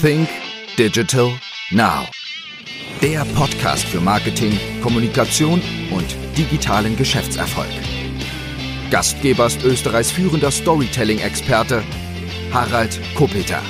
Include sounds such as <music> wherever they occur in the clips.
Think Digital Now. Der Podcast für Marketing, Kommunikation und digitalen Geschäftserfolg. Gastgeber ist Österreichs führender Storytelling-Experte Harald Kopeter.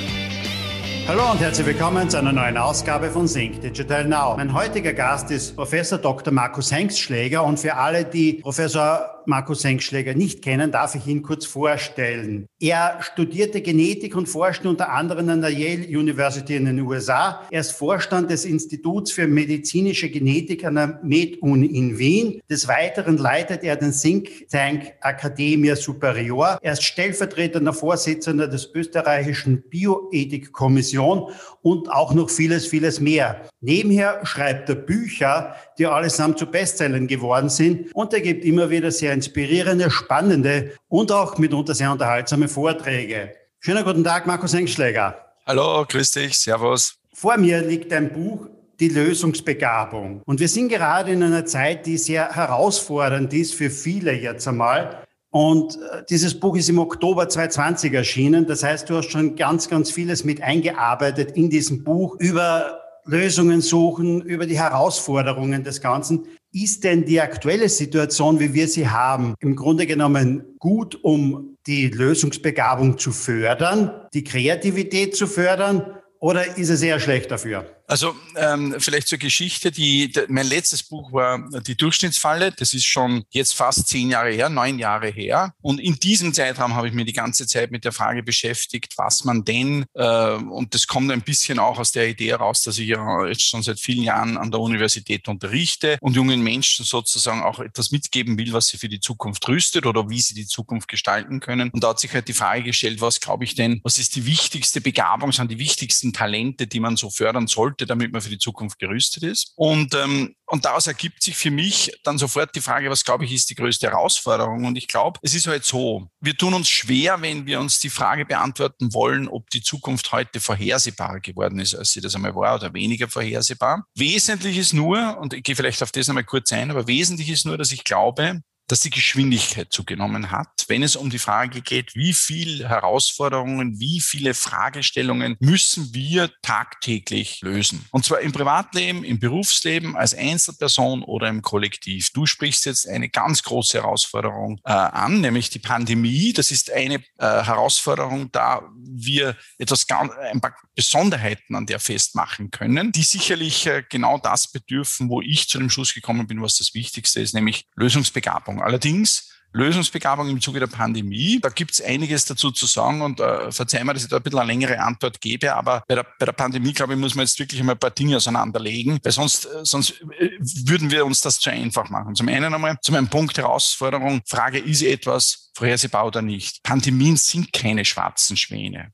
Hallo und herzlich willkommen zu einer neuen Ausgabe von Sync Digital Now. Mein heutiger Gast ist Professor Dr. Markus Hengstschläger und für alle, die Professor Markus Hengstschläger nicht kennen, darf ich ihn kurz vorstellen. Er studierte Genetik und forschte unter anderem an der Yale University in den USA. Er ist Vorstand des Instituts für medizinische Genetik an der MedUni in Wien. Des Weiteren leitet er den Think Tank Academia Superior. Er ist stellvertretender Vorsitzender des österreichischen Bioethikkommission und auch noch vieles, vieles mehr. Nebenher schreibt er Bücher, die allesamt zu Bestsellern geworden sind und er gibt immer wieder sehr inspirierende, spannende und auch mitunter sehr unterhaltsame Vorträge. Schönen guten Tag, Markus Engschläger. Hallo, grüß dich, servus. Vor mir liegt ein Buch, die Lösungsbegabung. Und wir sind gerade in einer Zeit, die sehr herausfordernd ist für viele jetzt einmal. Und äh, dieses Buch ist im Oktober 2020 erschienen. Das heißt, du hast schon ganz, ganz vieles mit eingearbeitet in diesem Buch über Lösungen suchen, über die Herausforderungen des Ganzen. Ist denn die aktuelle Situation, wie wir sie haben, im Grunde genommen gut, um die Lösungsbegabung zu fördern, die Kreativität zu fördern, oder ist es eher schlecht dafür? Also ähm, vielleicht zur Geschichte. Die, de, mein letztes Buch war Die Durchschnittsfalle. Das ist schon jetzt fast zehn Jahre her, neun Jahre her. Und in diesem Zeitraum habe ich mir die ganze Zeit mit der Frage beschäftigt, was man denn, äh, und das kommt ein bisschen auch aus der Idee heraus, dass ich ja jetzt schon seit vielen Jahren an der Universität unterrichte und jungen Menschen sozusagen auch etwas mitgeben will, was sie für die Zukunft rüstet oder wie sie die Zukunft gestalten können. Und da hat sich halt die Frage gestellt, was glaube ich denn, was ist die wichtigste Begabung, sind die wichtigsten Talente, die man so fördern sollte? Sollte, damit man für die Zukunft gerüstet ist. Und, ähm, und daraus ergibt sich für mich dann sofort die Frage, was glaube ich ist die größte Herausforderung? Und ich glaube, es ist halt so, wir tun uns schwer, wenn wir uns die Frage beantworten wollen, ob die Zukunft heute vorhersehbarer geworden ist, als sie das einmal war oder weniger vorhersehbar. Wesentlich ist nur, und ich gehe vielleicht auf das nochmal kurz ein, aber wesentlich ist nur, dass ich glaube, dass die Geschwindigkeit zugenommen hat, wenn es um die Frage geht, wie viel Herausforderungen, wie viele Fragestellungen müssen wir tagtäglich lösen. Und zwar im Privatleben, im Berufsleben, als Einzelperson oder im Kollektiv. Du sprichst jetzt eine ganz große Herausforderung äh, an, nämlich die Pandemie. Das ist eine äh, Herausforderung, da wir etwas ganz, ein paar Besonderheiten an der festmachen können, die sicherlich äh, genau das bedürfen, wo ich zu dem Schluss gekommen bin, was das Wichtigste ist, nämlich Lösungsbegabung. Lösungsbegabung. Allerdings Lösungsbegabung im Zuge der Pandemie. Da gibt es einiges dazu zu sagen und äh, verzeih mir, dass ich da ein bisschen eine längere Antwort gebe, aber bei der, bei der Pandemie, glaube ich, muss man jetzt wirklich einmal ein paar Dinge auseinanderlegen, weil sonst, äh, sonst äh, würden wir uns das zu einfach machen. Zum einen einmal, zu meinem Punkt Herausforderung, Frage, ist etwas vorhersehbar oder nicht? Pandemien sind keine schwarzen Schwäne.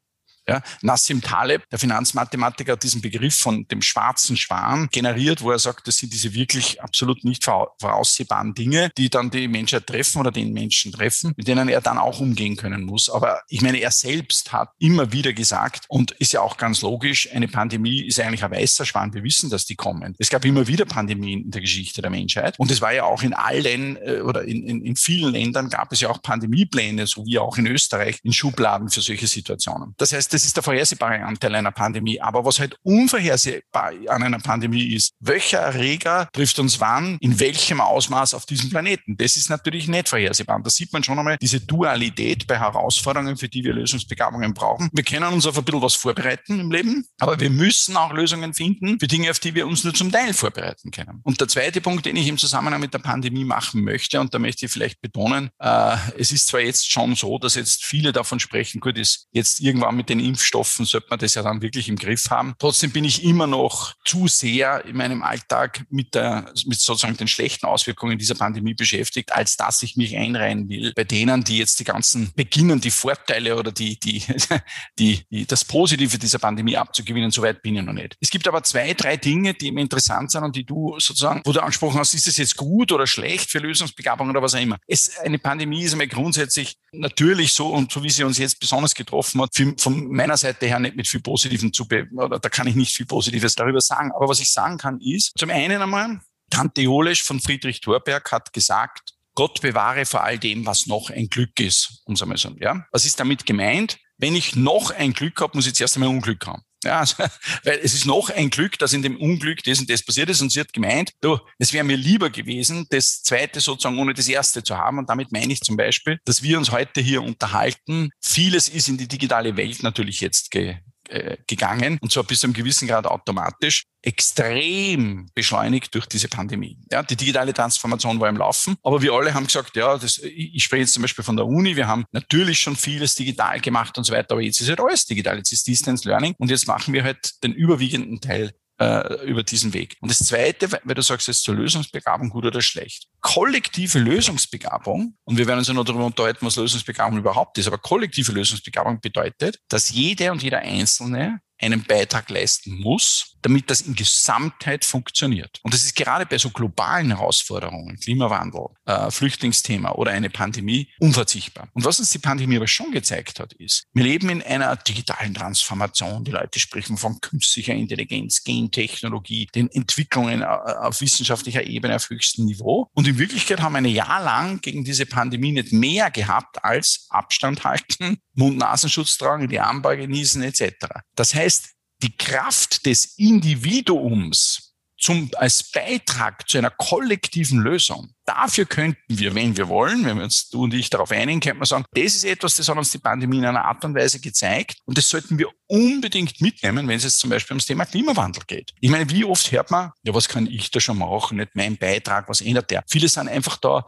Ja, Nassim Taleb, der Finanzmathematiker, hat diesen Begriff von dem schwarzen Schwan generiert, wo er sagt, das sind diese wirklich absolut nicht voraussehbaren Dinge, die dann die Menschheit treffen oder den Menschen treffen, mit denen er dann auch umgehen können muss. Aber ich meine, er selbst hat immer wieder gesagt, und ist ja auch ganz logisch, eine Pandemie ist eigentlich ein weißer Schwan. Wir wissen, dass die kommen. Es gab immer wieder Pandemien in der Geschichte der Menschheit. Und es war ja auch in allen äh, oder in, in, in vielen Ländern gab es ja auch Pandemiepläne, so wie auch in Österreich, in Schubladen für solche Situationen. Das heißt, das ist der vorhersehbare Anteil einer Pandemie. Aber was halt unvorhersehbar an einer Pandemie ist, welcher Erreger trifft uns wann, in welchem Ausmaß auf diesem Planeten? Das ist natürlich nicht vorhersehbar. Und da sieht man schon einmal diese Dualität bei Herausforderungen, für die wir Lösungsbegabungen brauchen. Wir können uns auf ein bisschen was vorbereiten im Leben, aber wir müssen auch Lösungen finden für Dinge, auf die wir uns nur zum Teil vorbereiten können. Und der zweite Punkt, den ich im Zusammenhang mit der Pandemie machen möchte, und da möchte ich vielleicht betonen, äh, es ist zwar jetzt schon so, dass jetzt viele davon sprechen, gut, ist jetzt irgendwann mit den Impfstoffen sollte man das ja dann wirklich im Griff haben. Trotzdem bin ich immer noch zu sehr in meinem Alltag mit der, mit sozusagen den schlechten Auswirkungen dieser Pandemie beschäftigt, als dass ich mich einreihen will bei denen, die jetzt die ganzen beginnen, die Vorteile oder die, die, <laughs> die, die das Positive dieser Pandemie abzugewinnen. Soweit bin ich noch nicht. Es gibt aber zwei, drei Dinge, die mir interessant sind und die du sozusagen, wo du angesprochen hast, ist es jetzt gut oder schlecht für Lösungsbegabung oder was auch immer. Es, eine Pandemie ist einmal grundsätzlich natürlich so und so wie sie uns jetzt besonders getroffen hat, von meiner Seite her nicht mit viel Positiven zu, oder da kann ich nicht viel Positives darüber sagen. Aber was ich sagen kann ist, zum einen einmal, Tante Jolesch von Friedrich Thorberg hat gesagt, Gott bewahre vor all dem, was noch ein Glück ist, um es einmal so, ja. Was ist damit gemeint? Wenn ich noch ein Glück habe, muss ich zuerst einmal Unglück haben. Ja, also, <laughs> weil es ist noch ein Glück, dass in dem Unglück das und das passiert ist. Und sie hat gemeint, du, es wäre mir lieber gewesen, das zweite sozusagen ohne das erste zu haben. Und damit meine ich zum Beispiel, dass wir uns heute hier unterhalten. Vieles ist in die digitale Welt natürlich jetzt ge äh, gegangen und zwar bis zu einem gewissen Grad automatisch, extrem beschleunigt durch diese Pandemie. Ja, die digitale Transformation war im Laufen, aber wir alle haben gesagt, ja, das, ich spreche jetzt zum Beispiel von der Uni, wir haben natürlich schon vieles digital gemacht und so weiter, aber jetzt ist halt alles digital, jetzt ist Distance Learning und jetzt machen wir halt den überwiegenden Teil äh, über diesen Weg. Und das Zweite, weil du sagst jetzt zur Lösungsbegabung gut oder schlecht. Kollektive Lösungsbegabung, und wir werden uns ja noch darüber unterhalten, was Lösungsbegabung überhaupt ist, aber kollektive Lösungsbegabung bedeutet, dass jede und jeder Einzelne einen Beitrag leisten muss, damit das in Gesamtheit funktioniert. Und das ist gerade bei so globalen Herausforderungen, Klimawandel, äh, Flüchtlingsthema oder eine Pandemie, unverzichtbar. Und was uns die Pandemie aber schon gezeigt hat, ist, wir leben in einer digitalen Transformation. Die Leute sprechen von künstlicher Intelligenz, Gentechnologie, den Entwicklungen äh, auf wissenschaftlicher Ebene auf höchstem Niveau. Und in Wirklichkeit haben wir ein Jahr lang gegen diese Pandemie nicht mehr gehabt als Abstand halten, Mund-Nasenschutz tragen, die Armbeuge genießen etc. Das heißt, die Kraft des Individuums zum, als Beitrag zu einer kollektiven Lösung. Dafür könnten wir, wenn wir wollen, wenn wir uns du und ich darauf einigen, könnte man sagen, das ist etwas, das hat uns die Pandemie in einer Art und Weise gezeigt und das sollten wir unbedingt mitnehmen, wenn es jetzt zum Beispiel ums Thema Klimawandel geht. Ich meine, wie oft hört man, ja, was kann ich da schon machen, nicht mein Beitrag, was ändert der? Viele sind einfach da,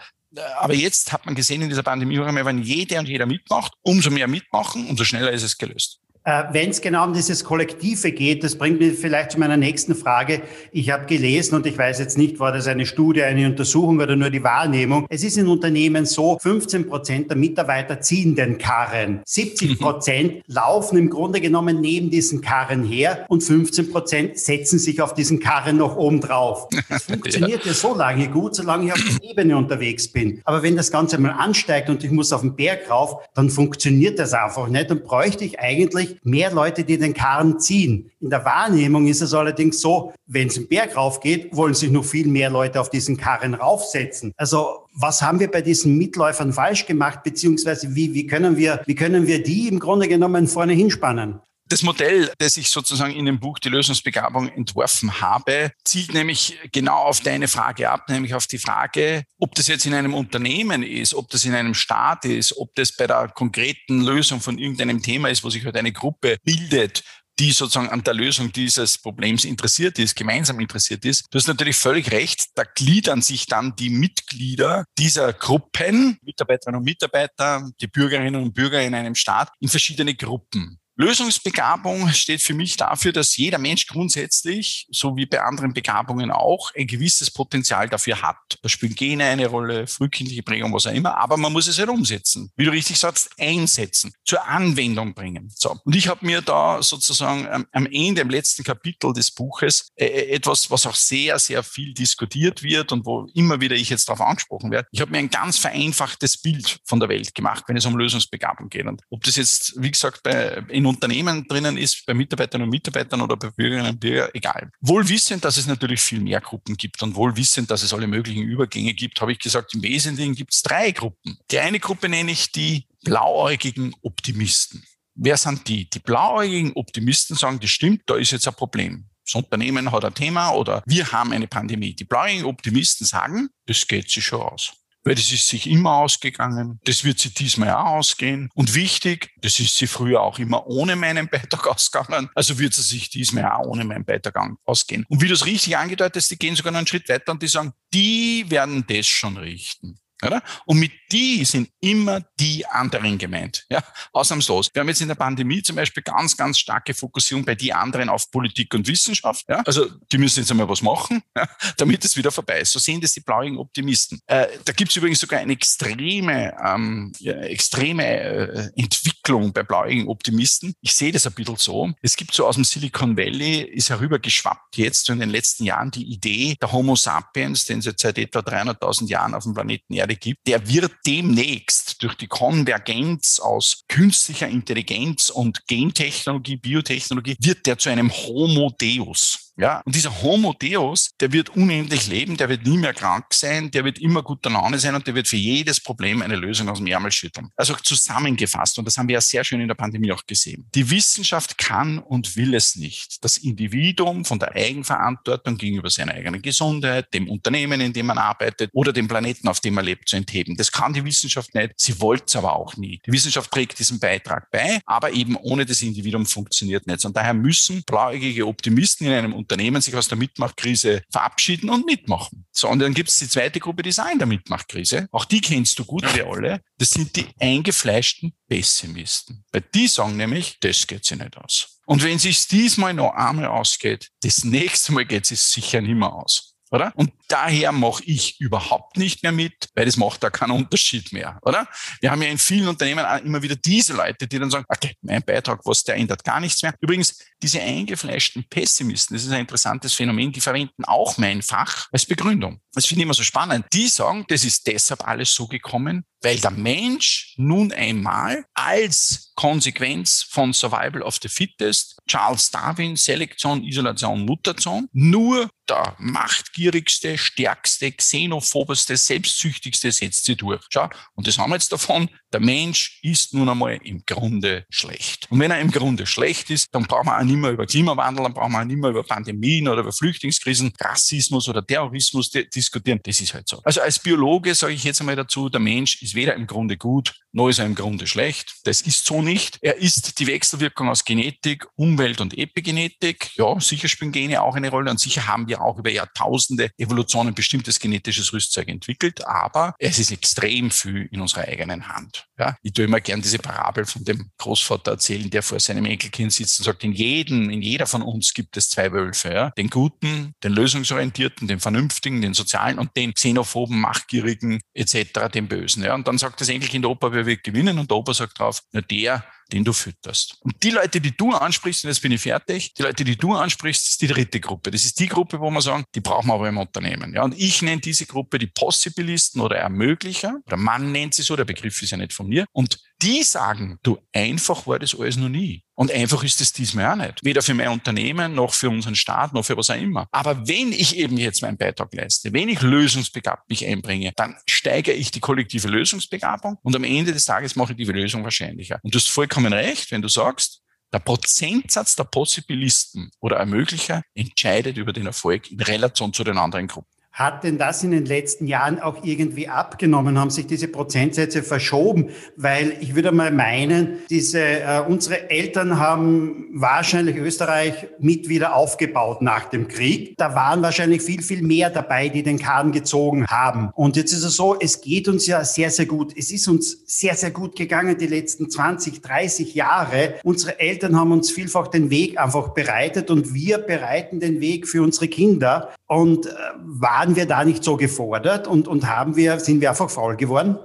aber jetzt hat man gesehen in dieser Pandemie, wenn jeder und jeder mitmacht, umso mehr mitmachen, umso schneller ist es gelöst. Äh, Wenn es genau um dieses Kollektive geht, das bringt mich vielleicht zu meiner nächsten Frage. Ich habe gelesen und ich weiß jetzt nicht, war das eine Studie, eine Untersuchung oder nur die Wahrnehmung. Es ist in Unternehmen so, 15 Prozent der Mitarbeiter ziehen den Karren. 70 Prozent laufen im Grunde genommen neben diesen Karren her und 15 Prozent setzen sich auf diesen Karren noch oben drauf. <laughs> Das funktioniert ja. ja so lange gut, solange ich auf der Ebene unterwegs bin. Aber wenn das Ganze mal ansteigt und ich muss auf den Berg rauf, dann funktioniert das einfach nicht. Dann bräuchte ich eigentlich mehr Leute, die den Karren ziehen. In der Wahrnehmung ist es allerdings so, wenn es einen Berg raufgeht, wollen sich noch viel mehr Leute auf diesen Karren raufsetzen. Also was haben wir bei diesen Mitläufern falsch gemacht, beziehungsweise wie, wie, können wir, wie können wir die im Grunde genommen vorne hinspannen? Das Modell, das ich sozusagen in dem Buch Die Lösungsbegabung entworfen habe, zielt nämlich genau auf deine Frage ab, nämlich auf die Frage, ob das jetzt in einem Unternehmen ist, ob das in einem Staat ist, ob das bei der konkreten Lösung von irgendeinem Thema ist, wo sich halt eine Gruppe bildet, die sozusagen an der Lösung dieses Problems interessiert ist, gemeinsam interessiert ist. Du hast natürlich völlig recht, da gliedern sich dann die Mitglieder dieser Gruppen, Mitarbeiterinnen und Mitarbeiter, die Bürgerinnen und Bürger in einem Staat, in verschiedene Gruppen. Lösungsbegabung steht für mich dafür, dass jeder Mensch grundsätzlich, so wie bei anderen Begabungen auch, ein gewisses Potenzial dafür hat. Da spielen Gene eine Rolle, frühkindliche Prägung, was auch immer, aber man muss es halt umsetzen. Wie du richtig sagst, einsetzen, zur Anwendung bringen. So. Und ich habe mir da sozusagen am, am, Ende, im letzten Kapitel des Buches, äh, etwas, was auch sehr, sehr viel diskutiert wird und wo immer wieder ich jetzt darauf angesprochen werde. Ich habe mir ein ganz vereinfachtes Bild von der Welt gemacht, wenn es um Lösungsbegabung geht. Und ob das jetzt, wie gesagt, bei, in in Unternehmen drinnen ist, bei Mitarbeitern und Mitarbeitern oder bei Bürgerinnen und Bürgern, egal. Wohl wissend, dass es natürlich viel mehr Gruppen gibt und wohl wissend, dass es alle möglichen Übergänge gibt, habe ich gesagt, im Wesentlichen gibt es drei Gruppen. Die eine Gruppe nenne ich die blauäugigen Optimisten. Wer sind die? Die blauäugigen Optimisten sagen, das stimmt, da ist jetzt ein Problem. Das Unternehmen hat ein Thema oder wir haben eine Pandemie. Die blauäugigen Optimisten sagen, das geht sich schon aus weil das ist sich immer ausgegangen. Das wird sie diesmal auch ausgehen. Und wichtig, das ist sie früher auch immer ohne meinen Beitrag <laughs> ausgegangen. Also wird sie sich diesmal auch ohne meinen Beitrag ausgehen. Und wie du es richtig angedeutet hast, die gehen sogar noch einen Schritt weiter und die sagen, die werden das schon richten. Oder? Und mit die sind immer die anderen gemeint. Ja, ausnahmslos. Wir haben jetzt in der Pandemie zum Beispiel ganz, ganz starke Fokussierung bei die anderen auf Politik und Wissenschaft. Ja, also die müssen jetzt einmal was machen, ja, <laughs> damit es wieder vorbei ist. So sehen das die blauigen Optimisten. Äh, da gibt es übrigens sogar eine extreme, ähm, ja, extreme äh, Entwicklung bei blauigen Optimisten. Ich sehe das ein bisschen so. Es gibt so aus dem Silicon Valley, ist herübergeschwappt jetzt so in den letzten Jahren die Idee der Homo sapiens, den es jetzt seit etwa 300.000 Jahren auf dem Planeten Erde Gibt, der wird demnächst durch die Konvergenz aus künstlicher Intelligenz und Gentechnologie, Biotechnologie, wird der zu einem Homo Deus. Ja, und dieser Homo Deus, der wird unendlich leben, der wird nie mehr krank sein, der wird immer guter Laune sein und der wird für jedes Problem eine Lösung aus dem Ärmel schütteln. Also zusammengefasst, und das haben wir ja sehr schön in der Pandemie auch gesehen. Die Wissenschaft kann und will es nicht. Das Individuum von der Eigenverantwortung gegenüber seiner eigenen Gesundheit, dem Unternehmen, in dem man arbeitet oder dem Planeten, auf dem man lebt, zu entheben. Das kann die Wissenschaft nicht. Sie wollte es aber auch nie. Die Wissenschaft trägt diesen Beitrag bei, aber eben ohne das Individuum funktioniert nichts. Und daher müssen blauäugige Optimisten in einem Unternehmen sich aus der Mitmachkrise verabschieden und mitmachen. So, und dann gibt es die zweite Gruppe, die ist auch in der Mitmachkrise. Auch die kennst du gut, wir alle. Das sind die eingefleischten Pessimisten. Weil die sagen nämlich, das geht sich nicht aus. Und wenn es sich diesmal noch einmal ausgeht, das nächste Mal geht es sicher nicht mehr aus oder? Und daher mache ich überhaupt nicht mehr mit, weil das macht da keinen Unterschied mehr, oder? Wir haben ja in vielen Unternehmen immer wieder diese Leute, die dann sagen, okay, mein Beitrag, was der ändert gar nichts mehr. Übrigens, diese eingefleischten Pessimisten, das ist ein interessantes Phänomen, die verwenden auch mein Fach als Begründung. Das finde ich immer so spannend. Die sagen, das ist deshalb alles so gekommen, weil der Mensch nun einmal als Konsequenz von Survival of the Fittest, Charles Darwin, Selektion, Isolation, Mutation, nur der machtgierigste, stärkste, xenophobeste, selbstsüchtigste setzt sie durch. Schau, und das haben wir jetzt davon, der Mensch ist nun einmal im Grunde schlecht. Und wenn er im Grunde schlecht ist, dann brauchen wir auch nicht mehr über Klimawandel, dann brauchen wir auch nicht mehr über Pandemien oder über Flüchtlingskrisen, Rassismus oder Terrorismus diskutieren. Das ist halt so. Also als Biologe sage ich jetzt einmal dazu, der Mensch ist weder im Grunde gut, noch ist er im Grunde schlecht. Das ist so nicht. Er ist die Wechselwirkung aus Genetik, Umwelt und Epigenetik. Ja, sicher spielen Gene auch eine Rolle und sicher haben wir auch über Jahrtausende Evolution ein bestimmtes genetisches Rüstzeug entwickelt, aber es ist extrem viel in unserer eigenen Hand. Ja, ich tue immer gern diese Parabel von dem Großvater erzählen, der vor seinem Enkelkind sitzt und sagt, in jedem, in jeder von uns gibt es zwei Wölfe. Ja? Den guten, den lösungsorientierten, den vernünftigen, den sozialen und den xenophoben, machtgierigen etc., den bösen. Ja? Und dann sagt das Enkelkind, Opa, wer wird gewinnen? Und der Opa sagt drauf, na der, den du fütterst. Und die Leute, die du ansprichst, und jetzt bin ich fertig, die Leute, die du ansprichst, ist die dritte Gruppe. Das ist die Gruppe, wo man sagen, die brauchen wir aber im Unternehmen. Ja, und ich nenne diese Gruppe die Possibilisten oder Ermöglicher. Oder Mann nennt sie so, der Begriff ist ja nicht von mir. Und die sagen, du, einfach war das alles noch nie. Und einfach ist es diesmal auch nicht. Weder für mein Unternehmen, noch für unseren Staat, noch für was auch immer. Aber wenn ich eben jetzt meinen Beitrag leiste, wenn ich lösungsbegabt mich einbringe, dann steigere ich die kollektive Lösungsbegabung und am Ende des Tages mache ich die Lösung wahrscheinlicher. Und du hast vollkommen recht, wenn du sagst, der Prozentsatz der Possibilisten oder Ermöglicher entscheidet über den Erfolg in Relation zu den anderen Gruppen. Hat denn das in den letzten Jahren auch irgendwie abgenommen? Haben sich diese Prozentsätze verschoben? Weil ich würde mal meinen, diese, äh, unsere Eltern haben wahrscheinlich Österreich mit wieder aufgebaut nach dem Krieg. Da waren wahrscheinlich viel, viel mehr dabei, die den Kahn gezogen haben. Und jetzt ist es so, es geht uns ja sehr, sehr gut. Es ist uns sehr, sehr gut gegangen die letzten 20, 30 Jahre. Unsere Eltern haben uns vielfach den Weg einfach bereitet und wir bereiten den Weg für unsere Kinder. Und äh, waren wir da nicht so gefordert und, und haben wir, sind wir einfach faul geworden?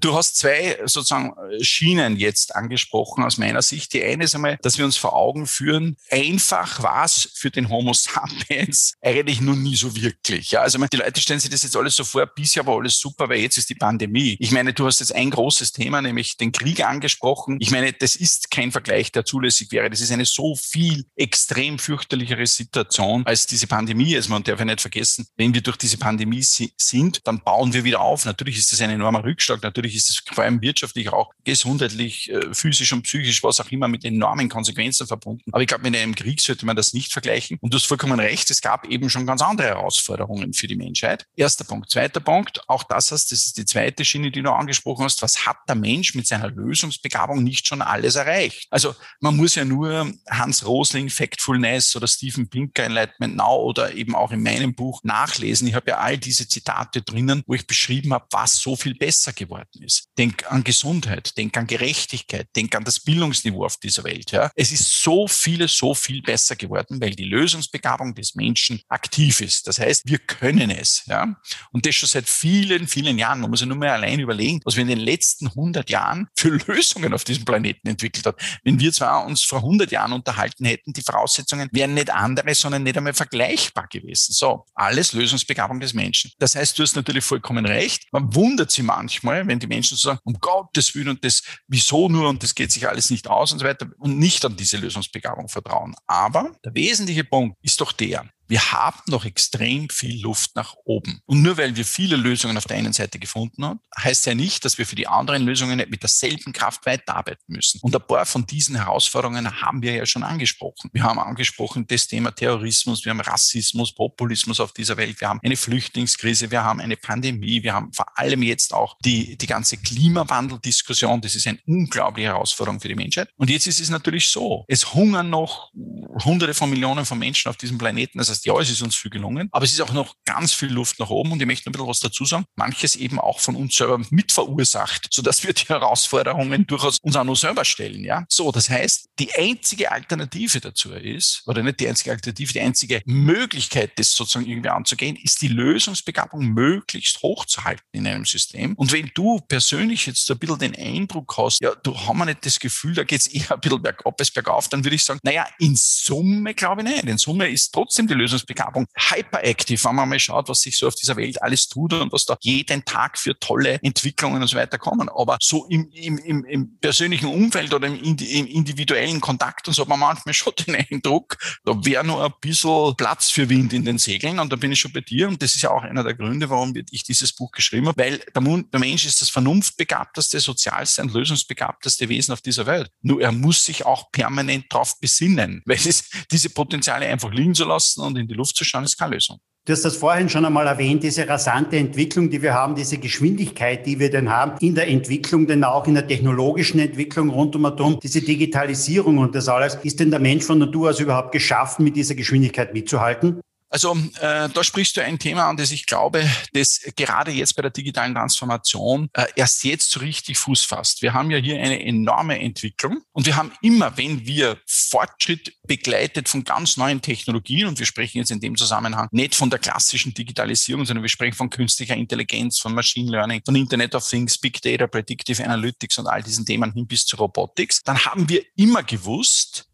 Du hast zwei sozusagen Schienen jetzt angesprochen aus meiner Sicht. Die eine ist einmal, dass wir uns vor Augen führen, einfach war es für den Homo sapiens <laughs> eigentlich noch nie so wirklich. Ja, also die Leute stellen sich das jetzt alles so vor, bisher war alles super, weil jetzt ist die Pandemie. Ich meine, du hast jetzt ein großes Thema, nämlich den Krieg angesprochen. Ich meine, das ist kein Vergleich, der zulässig wäre. Das ist eine so viel extrem fürchterlichere Situation als diese Pandemie. Also man darf ja nicht vergessen, wenn wir durch diese Pandemie sind, dann bauen wir wieder auf. Natürlich ist das ein enormer Rückschlag. Natürlich natürlich ist es vor allem wirtschaftlich, auch gesundheitlich, äh, physisch und psychisch, was auch immer, mit enormen Konsequenzen verbunden. Aber ich glaube, mit einem Krieg sollte man das nicht vergleichen. Und du hast vollkommen recht, es gab eben schon ganz andere Herausforderungen für die Menschheit. Erster Punkt. Zweiter Punkt, auch das heißt, das ist die zweite Schiene, die du angesprochen hast. Was hat der Mensch mit seiner Lösungsbegabung nicht schon alles erreicht? Also man muss ja nur Hans Rosling, Factfulness oder Stephen Pinker, Enlightenment Now oder eben auch in meinem Buch nachlesen. Ich habe ja all diese Zitate drinnen, wo ich beschrieben habe, was so viel besser geworden ist. Denk an Gesundheit, denk an Gerechtigkeit, denk an das Bildungsniveau auf dieser Welt. Ja. Es ist so vieles so viel besser geworden, weil die Lösungsbegabung des Menschen aktiv ist. Das heißt, wir können es. Ja. Und das schon seit vielen, vielen Jahren. Man muss ja nur mal allein überlegen, was wir in den letzten 100 Jahren für Lösungen auf diesem Planeten entwickelt haben. Wenn wir zwar uns vor 100 Jahren unterhalten hätten, die Voraussetzungen wären nicht andere, sondern nicht einmal vergleichbar gewesen. So, alles Lösungsbegabung des Menschen. Das heißt, du hast natürlich vollkommen recht. Man wundert sich manchmal, wenn die Menschen zu sagen, um Gottes Willen und das, wieso nur und das geht sich alles nicht aus und so weiter und nicht an diese Lösungsbegabung vertrauen. Aber der wesentliche Punkt ist doch der, wir haben noch extrem viel Luft nach oben. Und nur weil wir viele Lösungen auf der einen Seite gefunden haben, heißt ja nicht, dass wir für die anderen Lösungen nicht mit derselben Kraft weiterarbeiten müssen. Und ein paar von diesen Herausforderungen haben wir ja schon angesprochen. Wir haben angesprochen das Thema Terrorismus, wir haben Rassismus, Populismus auf dieser Welt, wir haben eine Flüchtlingskrise, wir haben eine Pandemie, wir haben vor allem jetzt auch die, die ganze Klimawandeldiskussion. Das ist eine unglaubliche Herausforderung für die Menschheit. Und jetzt ist es natürlich so, es hungern noch hunderte von Millionen von Menschen auf diesem Planeten. Das heißt, ja, es ist uns viel gelungen, aber es ist auch noch ganz viel Luft nach oben und ich möchte ein bisschen was dazu sagen. Manches eben auch von uns selber mitverursacht, sodass wir die Herausforderungen durchaus uns auch noch selber stellen. Ja, so, das heißt, die einzige Alternative dazu ist, oder nicht die einzige Alternative, die einzige Möglichkeit, das sozusagen irgendwie anzugehen, ist die Lösungsbegabung möglichst hochzuhalten in einem System. Und wenn du persönlich jetzt ein bisschen den Eindruck hast, ja, du hast nicht das Gefühl, da geht es eher ein bisschen bergab als bergauf, dann würde ich sagen, naja, in Summe glaube ich nicht. In Summe ist trotzdem die Lösung Lösungsbegabung hyperactive, wenn man mal schaut, was sich so auf dieser Welt alles tut und was da jeden Tag für tolle Entwicklungen und so weiter kommen. Aber so im, im, im, im persönlichen Umfeld oder im, im individuellen Kontakt und so hat man manchmal <laughs> schon den Eindruck, da wäre nur ein bisschen Platz für Wind in den Segeln und da bin ich schon bei dir und das ist ja auch einer der Gründe, warum ich dieses Buch geschrieben habe, weil der, Mensch ist das vernunftbegabteste, sozialste und lösungsbegabteste Wesen auf dieser Welt. Nur er muss sich auch permanent darauf besinnen, weil es diese Potenziale einfach liegen zu lassen und in die Luft zu schauen, ist keine Lösung. Du hast das vorhin schon einmal erwähnt, diese rasante Entwicklung, die wir haben, diese Geschwindigkeit, die wir denn haben in der Entwicklung, denn auch in der technologischen Entwicklung rund um Atom, diese Digitalisierung und das alles. Ist denn der Mensch von Natur aus überhaupt geschaffen, mit dieser Geschwindigkeit mitzuhalten? Also äh, da sprichst du ein Thema an, das ich glaube, das gerade jetzt bei der digitalen Transformation äh, erst jetzt so richtig Fuß fasst. Wir haben ja hier eine enorme Entwicklung und wir haben immer, wenn wir Fortschritt begleitet von ganz neuen Technologien und wir sprechen jetzt in dem Zusammenhang nicht von der klassischen Digitalisierung, sondern wir sprechen von künstlicher Intelligenz, von Machine Learning, von Internet of Things, Big Data, Predictive Analytics und all diesen Themen hin bis zu Robotics, dann haben wir immer gewusst,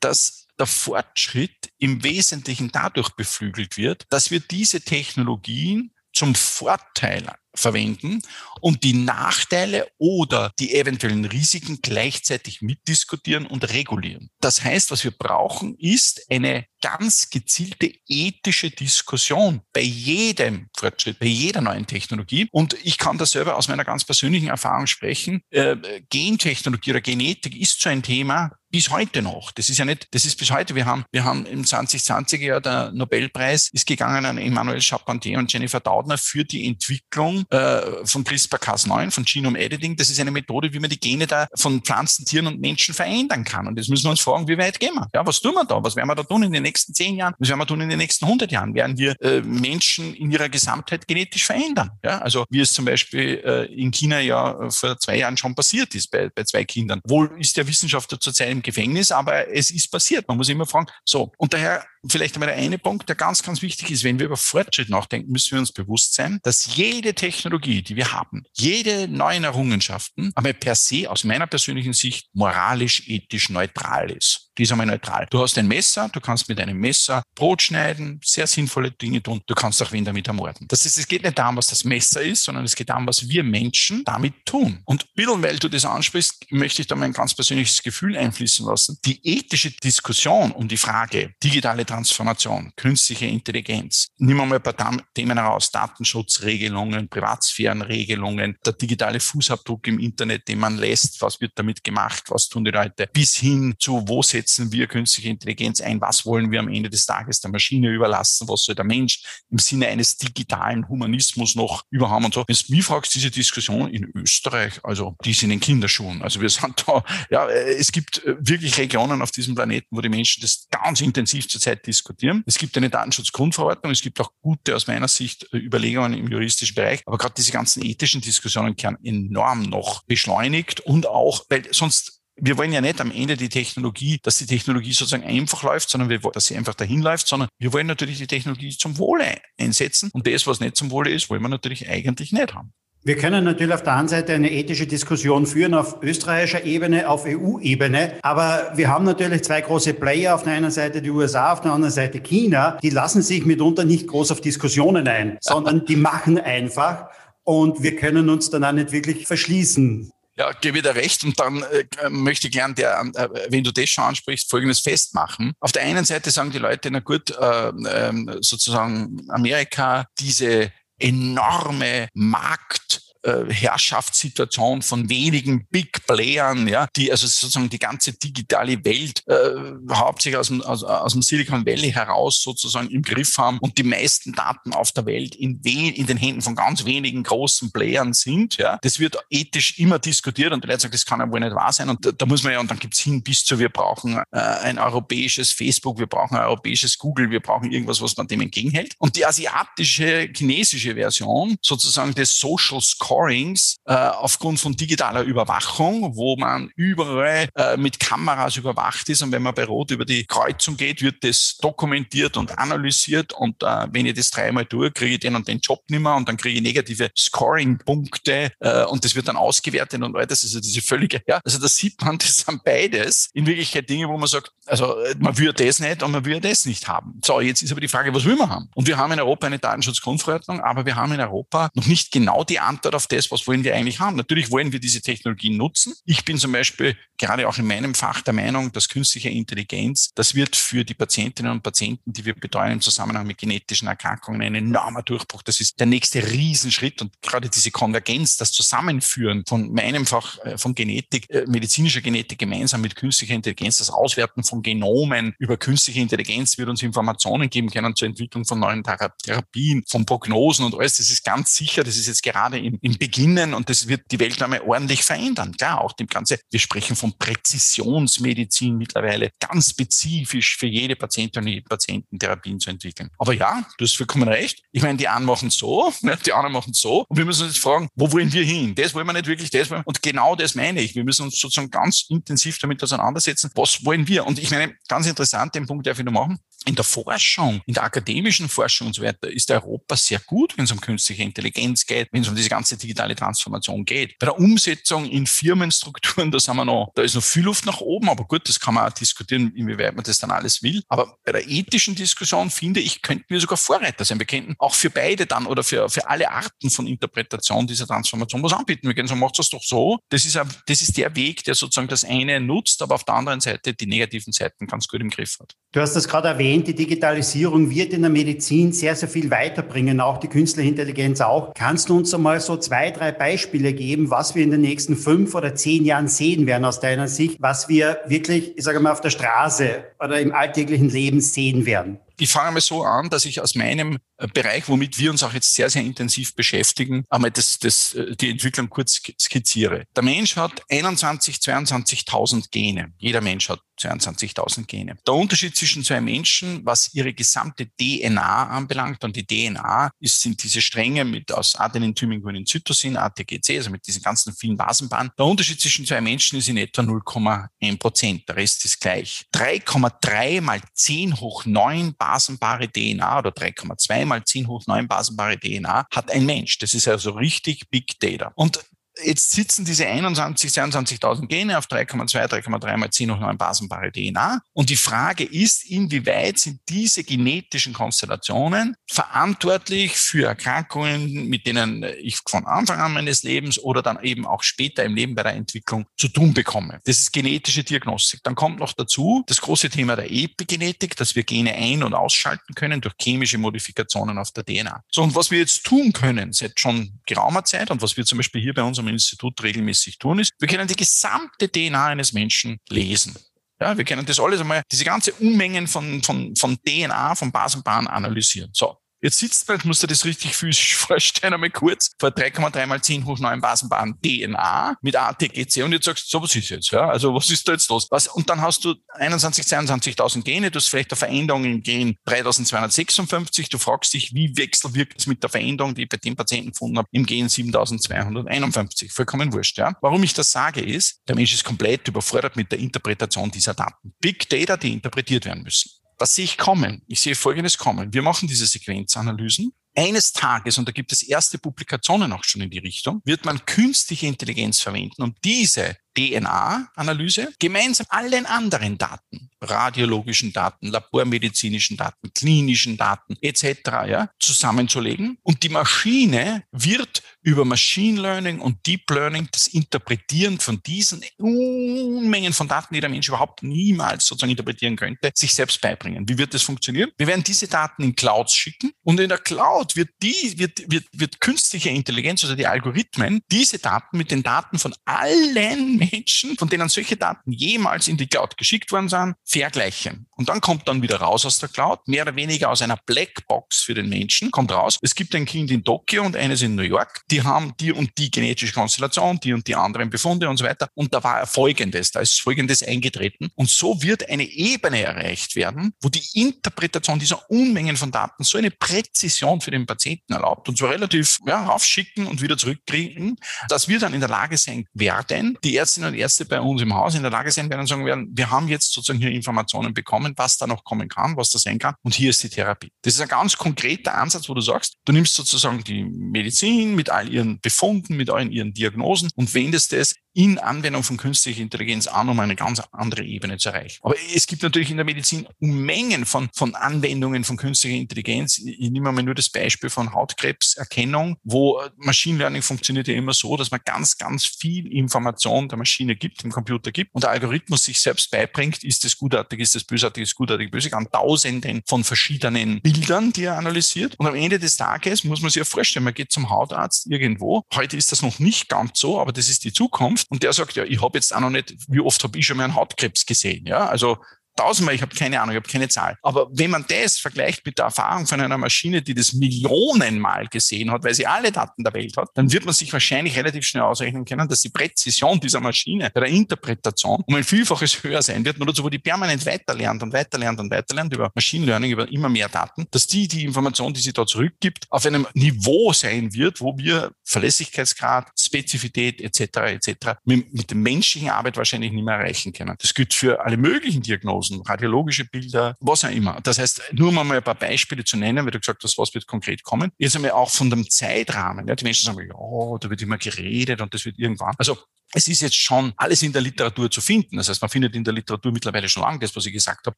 dass der Fortschritt im Wesentlichen dadurch beflügelt wird, dass wir diese Technologien zum Vorteil verwenden und die Nachteile oder die eventuellen Risiken gleichzeitig mitdiskutieren und regulieren. Das heißt, was wir brauchen, ist eine ganz gezielte ethische Diskussion bei jedem Fortschritt, bei jeder neuen Technologie. Und ich kann da selber aus meiner ganz persönlichen Erfahrung sprechen. Äh, Gentechnologie oder Genetik ist so ein Thema, bis heute noch. Das ist ja nicht, das ist bis heute. Wir haben, wir haben im 2020er Jahr der Nobelpreis ist gegangen an Emmanuel Charpentier und Jennifer Doudna für die Entwicklung äh, von CRISPR-Cas9, von Genome Editing. Das ist eine Methode, wie man die Gene da von Pflanzen, Tieren und Menschen verändern kann. Und jetzt müssen wir uns fragen, wie weit gehen wir? Ja, was tun wir da? Was werden wir da tun in den nächsten zehn Jahren? Was werden wir tun in den nächsten 100 Jahren? Werden wir äh, Menschen in ihrer Gesamtheit genetisch verändern? Ja, also wie es zum Beispiel äh, in China ja äh, vor zwei Jahren schon passiert ist bei, bei zwei Kindern. Wohl ist der Wissenschaftler zurzeit im Gefängnis, aber es ist passiert. Man muss immer fragen, so. Und daher vielleicht einmal der eine Punkt, der ganz, ganz wichtig ist. Wenn wir über Fortschritt nachdenken, müssen wir uns bewusst sein, dass jede Technologie, die wir haben, jede neuen Errungenschaften, aber per se aus meiner persönlichen Sicht moralisch, ethisch neutral ist die ist einmal neutral. Du hast ein Messer, du kannst mit einem Messer Brot schneiden, sehr sinnvolle Dinge tun. Du kannst auch wen damit ermorden. Das ist, es geht nicht darum, was das Messer ist, sondern es geht darum, was wir Menschen damit tun. Und Bill, weil du das ansprichst, möchte ich da mein ganz persönliches Gefühl einfließen lassen. Die ethische Diskussion um die Frage digitale Transformation, künstliche Intelligenz, wir mal ein paar Themen heraus, Datenschutzregelungen, Privatsphärenregelungen, der digitale Fußabdruck im Internet, den man lässt, was wird damit gemacht, was tun die Leute, bis hin zu, wo setzen wir künstliche Intelligenz ein? Was wollen wir am Ende des Tages der Maschine überlassen? Was soll der Mensch im Sinne eines digitalen Humanismus noch überhaben und so? Wenn du mich fragst, diese Diskussion in Österreich, also die sind in Kinderschuhen. Also wir sind da, ja, es gibt äh, wirklich Regionen auf diesem Planeten, wo die Menschen das ganz intensiv zurzeit diskutieren. Es gibt eine Datenschutzgrundverordnung, es gibt auch gute aus meiner Sicht äh, Überlegungen im juristischen Bereich, aber gerade diese ganzen ethischen Diskussionen werden enorm noch beschleunigt und auch, weil sonst wir wollen ja nicht am Ende die Technologie, dass die Technologie sozusagen einfach läuft, sondern wir wollen, dass sie einfach dahin läuft, sondern wir wollen natürlich die Technologie zum Wohle einsetzen. Und das, was nicht zum Wohle ist, wollen wir natürlich eigentlich nicht haben. Wir können natürlich auf der einen Seite eine ethische Diskussion führen auf österreichischer Ebene, auf EU-Ebene, aber wir haben natürlich zwei große Player, auf der einen Seite die USA, auf der anderen Seite China, die lassen sich mitunter nicht groß auf Diskussionen ein, <laughs> sondern die machen einfach und wir können uns dann auch nicht wirklich verschließen. Ja, gebe dir recht. Und dann äh, möchte ich gern, der, äh, wenn du das schon ansprichst, Folgendes festmachen. Auf der einen Seite sagen die Leute, na gut, äh, äh, sozusagen Amerika, diese enorme Markt äh, Herrschaftssituation von wenigen Big Playern, ja, die also sozusagen die ganze digitale Welt äh, hauptsächlich aus dem, aus, aus dem Silicon Valley heraus sozusagen im Griff haben und die meisten Daten auf der Welt in, we in den Händen von ganz wenigen großen Playern sind. Ja. Das wird ethisch immer diskutiert und die Leute sagen, das kann ja wohl nicht wahr sein. Und da, da muss man ja, und dann gibt's hin bis zu, wir brauchen äh, ein europäisches Facebook, wir brauchen ein europäisches Google, wir brauchen irgendwas, was man dem entgegenhält. Und die asiatische, chinesische Version sozusagen des Social Score Scorings äh, aufgrund von digitaler Überwachung, wo man überall äh, mit Kameras überwacht ist und wenn man bei Rot über die Kreuzung geht, wird das dokumentiert und analysiert und äh, wenn ich das dreimal tue, kriege ich den und den Job nicht mehr und dann kriege ich negative Scoring-Punkte äh, und das wird dann ausgewertet und all das, also diese völlige, ja, also da sieht man, <laughs> das sind beides in Wirklichkeit Dinge, wo man sagt, also man will das nicht und man will das nicht haben. So, jetzt ist aber die Frage, was will man haben? Und wir haben in Europa eine Datenschutzgrundverordnung, aber wir haben in Europa noch nicht genau die Antwort auf das, was wollen wir eigentlich haben. Natürlich wollen wir diese Technologien nutzen. Ich bin zum Beispiel gerade auch in meinem Fach der Meinung, dass künstliche Intelligenz, das wird für die Patientinnen und Patienten, die wir betreuen im Zusammenhang mit genetischen Erkrankungen, ein enormer Durchbruch. Das ist der nächste Riesenschritt und gerade diese Konvergenz, das Zusammenführen von meinem Fach äh, von Genetik, äh, medizinischer Genetik gemeinsam mit künstlicher Intelligenz, das Auswerten von Genomen über künstliche Intelligenz wird uns Informationen geben können zur Entwicklung von neuen Therapien, von Prognosen und alles. Das ist ganz sicher, das ist jetzt gerade im, im beginnen und das wird die Welt einmal ordentlich verändern. Klar, auch dem Ganze. Wir sprechen von Präzisionsmedizin mittlerweile ganz spezifisch für jede Patientin und jeden Patienten Therapien zu entwickeln. Aber ja, du hast vollkommen recht. Ich meine, die einen machen so, <laughs> ne, die anderen machen so und wir müssen uns jetzt fragen, wo wollen wir hin? Das wollen wir nicht wirklich, das wollen wir. Und genau das meine ich. Wir müssen uns sozusagen ganz intensiv damit auseinandersetzen. Was wollen wir? Und ich meine, ganz interessant, den Punkt darf ich noch machen in der Forschung, in der akademischen Forschung und so weiter, ist Europa sehr gut, wenn es um künstliche Intelligenz geht, wenn es um diese ganze digitale Transformation geht. Bei der Umsetzung in Firmenstrukturen, <laughs> da sind wir noch, da ist noch viel Luft nach oben, aber gut, das kann man auch diskutieren, inwieweit man das dann alles will. Aber bei der ethischen Diskussion finde ich, könnten wir sogar Vorreiter sein. Wir könnten auch für beide dann oder für, für alle Arten von Interpretation dieser Transformation was anbieten. Wir können sagen, macht das doch so. Das ist, ein, das ist der Weg, der sozusagen das eine nutzt, aber auf der anderen Seite die negativen Seiten ganz gut im Griff hat. Du hast das gerade erwähnt, die Digitalisierung wird in der Medizin sehr, sehr viel weiterbringen, auch die künstliche Intelligenz auch. Kannst du uns einmal so zwei, drei Beispiele geben, was wir in den nächsten fünf oder zehn Jahren sehen werden aus deiner Sicht, was wir wirklich, ich sage mal, auf der Straße oder im alltäglichen Leben sehen werden? Ich fange mal so an, dass ich aus meinem äh, Bereich, womit wir uns auch jetzt sehr, sehr intensiv beschäftigen, einmal das, das, äh, die Entwicklung kurz skizziere. Der Mensch hat 21, 22.000 Gene. Jeder Mensch hat 22.000 Gene. Der Unterschied zwischen zwei Menschen, was ihre gesamte DNA anbelangt, und die DNA ist, sind diese Stränge mit aus Adenin, Thymin, Guanin, Zytosin, ATGC, also mit diesen ganzen vielen Basenbahnen. Der Unterschied zwischen zwei Menschen ist in etwa 0,1 Prozent. Der Rest ist gleich. 3,3 mal 10 hoch 9 basenbare DNA oder 3,2 mal 10 hoch 9 basenbare DNA hat ein Mensch. Das ist also richtig Big Data. Und Jetzt sitzen diese 21, 22.000 Gene auf 3,2, 3,3 mal 10 hoch 9 basenbare DNA. Und die Frage ist, inwieweit sind diese genetischen Konstellationen verantwortlich für Erkrankungen, mit denen ich von Anfang an meines Lebens oder dann eben auch später im Leben bei der Entwicklung zu tun bekomme. Das ist genetische Diagnostik. Dann kommt noch dazu das große Thema der Epigenetik, dass wir Gene ein- und ausschalten können durch chemische Modifikationen auf der DNA. So, und was wir jetzt tun können seit schon geraumer Zeit und was wir zum Beispiel hier bei unserem Institut regelmäßig tun, ist, wir können die gesamte DNA eines Menschen lesen. Ja, wir können das alles einmal, diese ganze Unmengen von, von, von DNA, von Basenbahnen analysieren. So. Jetzt sitzt man, jetzt musst du das richtig physisch <laughs> vorstellen, einmal kurz, vor 3,3 mal 10 hoch 9 Basenbahn DNA mit ATGC und jetzt sagst du, so was ist jetzt, ja? Also was ist da jetzt los? Was? Und dann hast du 21, 22.000 Gene, du hast vielleicht eine Veränderung im Gen 3256, du fragst dich, wie wechselwirkt es mit der Veränderung, die ich bei dem Patienten gefunden habe, im Gen 7251. Vollkommen wurscht, ja? Warum ich das sage ist, der Mensch ist komplett überfordert mit der Interpretation dieser Daten. Big Data, die interpretiert werden müssen. Was sehe ich kommen? Ich sehe Folgendes kommen. Wir machen diese Sequenzanalysen. Eines Tages, und da gibt es erste Publikationen auch schon in die Richtung, wird man künstliche Intelligenz verwenden, um diese DNA-Analyse gemeinsam allen anderen Daten, radiologischen Daten, labormedizinischen Daten, klinischen Daten etc. Ja, zusammenzulegen. Und die Maschine wird über Machine Learning und Deep Learning das Interpretieren von diesen Unmengen von Daten, die der Mensch überhaupt niemals sozusagen interpretieren könnte, sich selbst beibringen. Wie wird das funktionieren? Wir werden diese Daten in Clouds schicken und in der Cloud wird die, wird, wird, wird künstliche Intelligenz, also die Algorithmen, diese Daten mit den Daten von allen Menschen, von denen solche Daten jemals in die Cloud geschickt worden sind, vergleichen. Und dann kommt dann wieder raus aus der Cloud, mehr oder weniger aus einer Blackbox für den Menschen, kommt raus, es gibt ein Kind in Tokio und eines in New York, die haben die und die genetische Konstellation, die und die anderen Befunde und so weiter. Und da war Folgendes, da ist Folgendes eingetreten. Und so wird eine Ebene erreicht werden, wo die Interpretation dieser Unmengen von Daten so eine Präzision für den Patienten erlaubt und zwar relativ ja, aufschicken und wieder zurückkriegen, dass wir dann in der Lage sein werden, die Ärztinnen und Ärzte bei uns im Haus in der Lage sein werden und sagen werden, wir haben jetzt sozusagen hier Informationen bekommen, was da noch kommen kann, was da sein kann und hier ist die Therapie. Das ist ein ganz konkreter Ansatz, wo du sagst, du nimmst sozusagen die Medizin mit all ihren Befunden, mit allen ihren Diagnosen und wendest es in Anwendung von künstlicher Intelligenz an, um eine ganz andere Ebene zu erreichen. Aber es gibt natürlich in der Medizin Unmengen von, von Anwendungen von künstlicher Intelligenz. Ich nehme mal nur das Beispiel von Hautkrebserkennung, wo Machine Learning funktioniert ja immer so, dass man ganz, ganz viel Information der Maschine gibt, dem Computer gibt und der Algorithmus sich selbst beibringt, ist das gutartig, ist das bösartig, ist gutartig, bösartig, an Tausenden von verschiedenen Bildern, die er analysiert. Und am Ende des Tages muss man sich ja vorstellen, man geht zum Hautarzt irgendwo. Heute ist das noch nicht ganz so, aber das ist die Zukunft. Und der sagt, ja, ich habe jetzt auch noch nicht, wie oft habe ich schon mal einen Hautkrebs gesehen? Ja, also tausendmal, ich habe keine Ahnung, ich habe keine Zahl. Aber wenn man das vergleicht mit der Erfahrung von einer Maschine, die das Millionenmal gesehen hat, weil sie alle Daten der Welt hat, dann wird man sich wahrscheinlich relativ schnell ausrechnen können, dass die Präzision dieser Maschine bei der Interpretation um ein Vielfaches <laughs> höher sein wird, nur dazu, wo die permanent weiterlernt und weiterlernt und weiterlernt über Machine Learning, über immer mehr Daten, dass die die Information, die sie da zurückgibt, auf einem Niveau sein wird, wo wir Verlässlichkeitsgrad, Spezifität etc. etc. mit, mit der menschlichen Arbeit wahrscheinlich nicht mehr erreichen können. Das gilt für alle möglichen Diagnosen. Diagnosen, radiologische Bilder, was auch immer. Das heißt, nur mal ein paar Beispiele zu nennen, weil du gesagt hast, was wird konkret kommen. Jetzt einmal auch von dem Zeitrahmen. Ja, die Menschen sagen, ja, da wird immer geredet und das wird irgendwann. Also es ist jetzt schon alles in der Literatur zu finden. Das heißt, man findet in der Literatur mittlerweile schon lange das, was ich gesagt habe,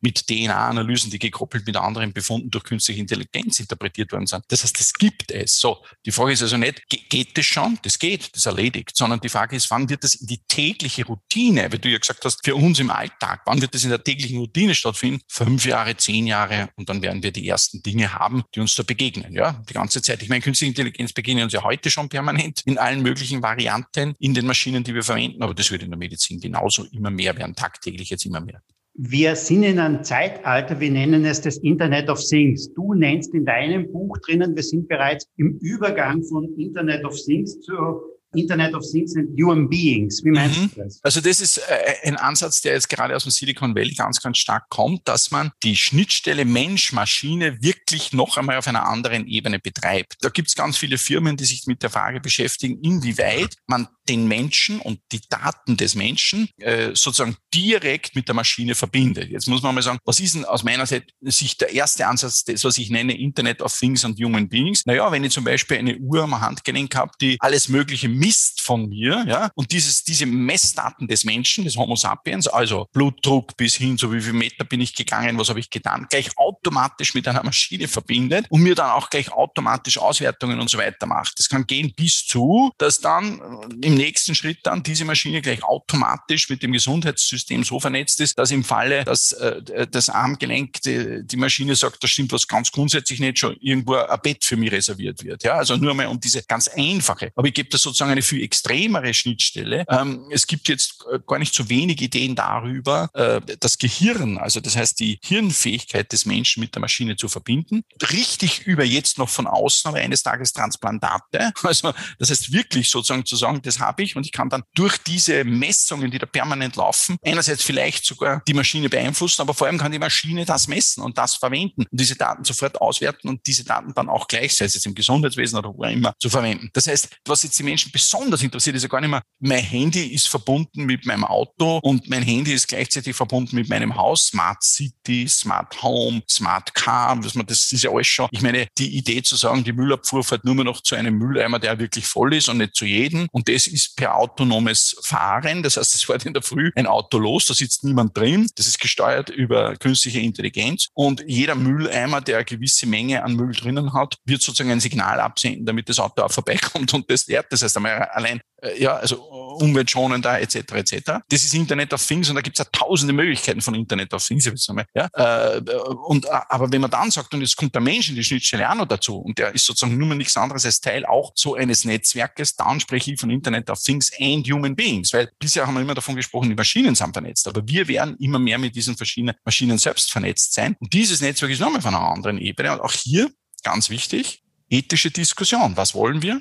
mit DNA-Analysen, die gekoppelt mit anderen Befunden durch künstliche Intelligenz interpretiert worden sind. Das heißt, das gibt es. So, die Frage ist also nicht, geht das schon? Das geht, das erledigt, sondern die Frage ist, wann wird das in die tägliche Routine, weil du ja gesagt hast, für uns im Alltag, wann wird das in der täglichen Routine stattfinden? Fünf Jahre, zehn Jahre und dann werden wir die ersten Dinge haben, die uns da begegnen. Ja, die ganze Zeit. Ich meine, künstliche Intelligenz begegnen uns ja heute schon permanent in allen möglichen Varianten in den Maschinen, die wir verwenden, aber das wird in der Medizin genauso immer mehr werden, tagtäglich jetzt immer mehr. Wir sind in einem Zeitalter, wir nennen es das Internet of Things. Du nennst in deinem Buch drinnen, wir sind bereits im Übergang von Internet of Things zu Internet of Things and Human Beings. Wie meinst mhm. du das? Also das ist äh, ein Ansatz, der jetzt gerade aus dem Silicon Valley ganz, ganz stark kommt, dass man die Schnittstelle Mensch-Maschine wirklich noch einmal auf einer anderen Ebene betreibt. Da gibt es ganz viele Firmen, die sich mit der Frage beschäftigen, inwieweit man den Menschen und die Daten des Menschen äh, sozusagen direkt mit der Maschine verbindet. Jetzt muss man mal sagen, was ist denn aus meiner Sicht der erste Ansatz, das, was ich nenne Internet of Things and Human Beings? Naja, wenn ich zum Beispiel eine Uhr am Handgelenk habe, die alles Mögliche misst von mir, ja, und dieses, diese Messdaten des Menschen, des Homo sapiens, also Blutdruck bis hin zu wie viel Meter bin ich gegangen, was habe ich getan, gleich automatisch mit einer Maschine verbindet und mir dann auch gleich automatisch Auswertungen und so weiter macht. Das kann gehen bis zu, dass dann im nächsten Schritt dann diese Maschine gleich automatisch mit dem Gesundheitssystem so vernetzt ist, dass im Falle, dass äh, das Armgelenk die, die Maschine sagt, da stimmt was ganz grundsätzlich nicht, schon irgendwo ein Bett für mich reserviert wird. Ja, also nur mal um diese ganz einfache. Aber ich gebe da sozusagen eine viel extremere Schnittstelle. Ähm, es gibt jetzt äh, gar nicht so wenig Ideen darüber, äh, das Gehirn, also das heißt die Hirnfähigkeit des Menschen mit der Maschine zu verbinden. Richtig über jetzt noch von außen, aber eines Tages Transplantate. <laughs> Also das heißt wirklich sozusagen zu sagen, das habe ich und ich kann dann durch diese Messungen, die da permanent laufen, einerseits vielleicht sogar die Maschine beeinflussen, aber vor allem kann die Maschine das messen und das verwenden und diese Daten sofort auswerten und diese Daten dann auch gleich, sei es jetzt im Gesundheitswesen oder wo immer, zu verwenden. Das heißt, was jetzt die Menschen besonders interessiert, ist ja gar nicht mehr, mein Handy ist verbunden mit meinem Auto und mein Handy ist gleichzeitig verbunden mit meinem Haus, Smart City, Smart Home, Smart Car, das ist ja alles schon. Ich meine, die Idee zu sagen, die Müllabfuhr fährt nur mehr noch zu einem Mülleimer, der wirklich voll ist und nicht zu jedem. Und das ist per autonomes Fahren. Das heißt, es fährt in der Früh ein Auto los, da sitzt niemand drin. Das ist gesteuert über künstliche Intelligenz. Und jeder Mülleimer, der eine gewisse Menge an Müll drinnen hat, wird sozusagen ein Signal absenden, damit das Auto auch vorbeikommt und das leert. Das heißt, allein äh, ja, also umweltschonender etc. etc. Das ist Internet of Things und da gibt es ja tausende Möglichkeiten von Internet of Things. Ja? Äh, und, äh, aber wenn man dann sagt, und jetzt kommt der Mensch in die Schnittstelle auch noch dazu und der ist sozusagen nur mehr nichts anderes als Teil auch so eines Netzwerkes, dann spreche ich von Internet of Things and Human Beings, weil bisher haben wir immer davon gesprochen, die Maschinen sind vernetzt, aber wir werden immer mehr mit diesen verschiedenen Maschinen selbst vernetzt sein und dieses Netzwerk ist nochmal von einer anderen Ebene und auch hier ganz wichtig, ethische Diskussion. Was wollen wir?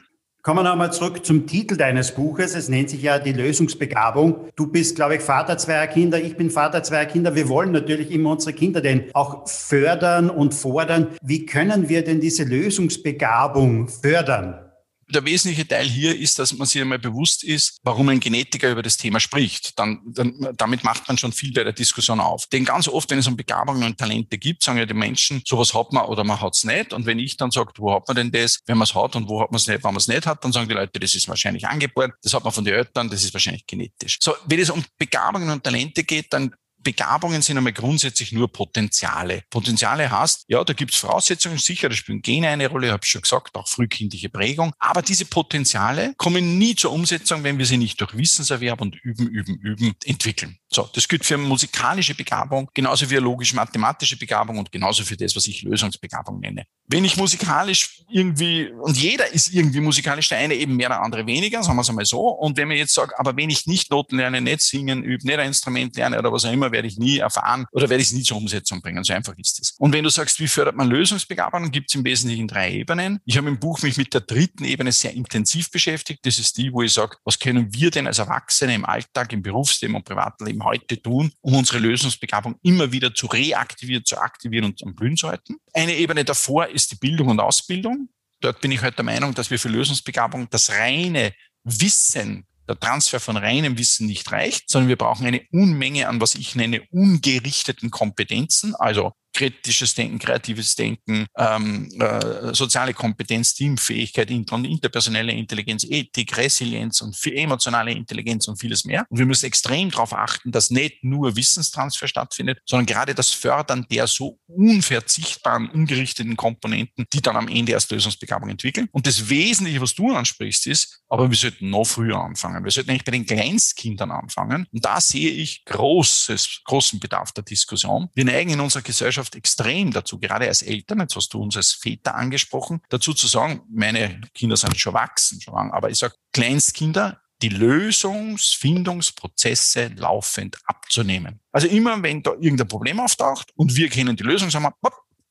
Kommen wir nochmal zurück zum Titel deines Buches. Es nennt sich ja die Lösungsbegabung. Du bist, glaube ich, Vater zweier Kinder. Ich bin Vater zweier Kinder. Wir wollen natürlich immer unsere Kinder denn auch fördern und fordern. Wie können wir denn diese Lösungsbegabung fördern? Der wesentliche Teil hier ist, dass man sich einmal bewusst ist, warum ein Genetiker über das Thema spricht. Dann, dann, damit macht man schon viel bei der Diskussion auf. Denn ganz oft, wenn es um Begabungen und Talente gibt, sagen ja die Menschen, sowas hat man oder man hat es nicht. Und wenn ich dann sage, wo hat man denn das, wenn man es hat und wo hat man es nicht, wenn man es nicht hat, dann sagen die Leute, das ist wahrscheinlich angeboren, das hat man von den Eltern, das ist wahrscheinlich genetisch. So, wenn es um Begabungen und Talente geht, dann Begabungen sind einmal grundsätzlich nur Potenziale. Potenziale heißt, ja, da gibt es Voraussetzungen, sicher, da spielen Gene eine Rolle, habe ich schon gesagt, auch frühkindliche Prägung. Aber diese Potenziale kommen nie zur Umsetzung, wenn wir sie nicht durch Wissenserwerb und Üben, Üben, Üben entwickeln. So, das gilt für musikalische Begabung, genauso wie logisch-mathematische Begabung und genauso für das, was ich Lösungsbegabung nenne. Wenn ich musikalisch irgendwie, und jeder ist irgendwie musikalisch, der eine eben mehr, der andere weniger, sagen wir es einmal so. Und wenn man jetzt sagt, aber wenn ich nicht Noten lerne, nicht singen, übe, nicht ein Instrument lerne oder was auch immer, werde ich nie erfahren oder werde ich es nie zur Umsetzung bringen. So einfach ist es. Und wenn du sagst, wie fördert man Lösungsbegabung, gibt es im Wesentlichen drei Ebenen. Ich habe im Buch mich mit der dritten Ebene sehr intensiv beschäftigt. Das ist die, wo ich sage, was können wir denn als Erwachsene im Alltag, im Berufsleben und Privatleben eben heute tun, um unsere Lösungsbegabung immer wieder zu reaktivieren, zu aktivieren und am Blühen zu halten. Eine Ebene davor ist die Bildung und Ausbildung. Dort bin ich halt der Meinung, dass wir für Lösungsbegabung das reine Wissen der Transfer von reinem Wissen nicht reicht, sondern wir brauchen eine Unmenge an, was ich nenne, ungerichteten Kompetenzen, also kritisches Denken, kreatives Denken, ähm, äh, soziale Kompetenz, Teamfähigkeit, inter und interpersonelle Intelligenz, Ethik, Resilienz und emotionale Intelligenz und vieles mehr. Und wir müssen extrem darauf achten, dass nicht nur Wissenstransfer stattfindet, sondern gerade das Fördern der so unverzichtbaren, ungerichteten Komponenten, die dann am Ende erst Lösungsbegabung entwickeln. Und das Wesentliche, was du ansprichst, ist, aber wir sollten noch früher anfangen. Wir sollten eigentlich bei den Kleinstkindern anfangen. Und da sehe ich großes, großen Bedarf der Diskussion. Wir neigen in unserer Gesellschaft Gesellschaft extrem dazu, gerade als Eltern, jetzt hast du uns als Väter angesprochen, dazu zu sagen, meine Kinder sind schon wachsen, schon lang, aber ich sage, Kleinstkinder, die Lösungsfindungsprozesse laufend abzunehmen. Also immer, wenn da irgendein Problem auftaucht und wir kennen die Lösung, sagen wir,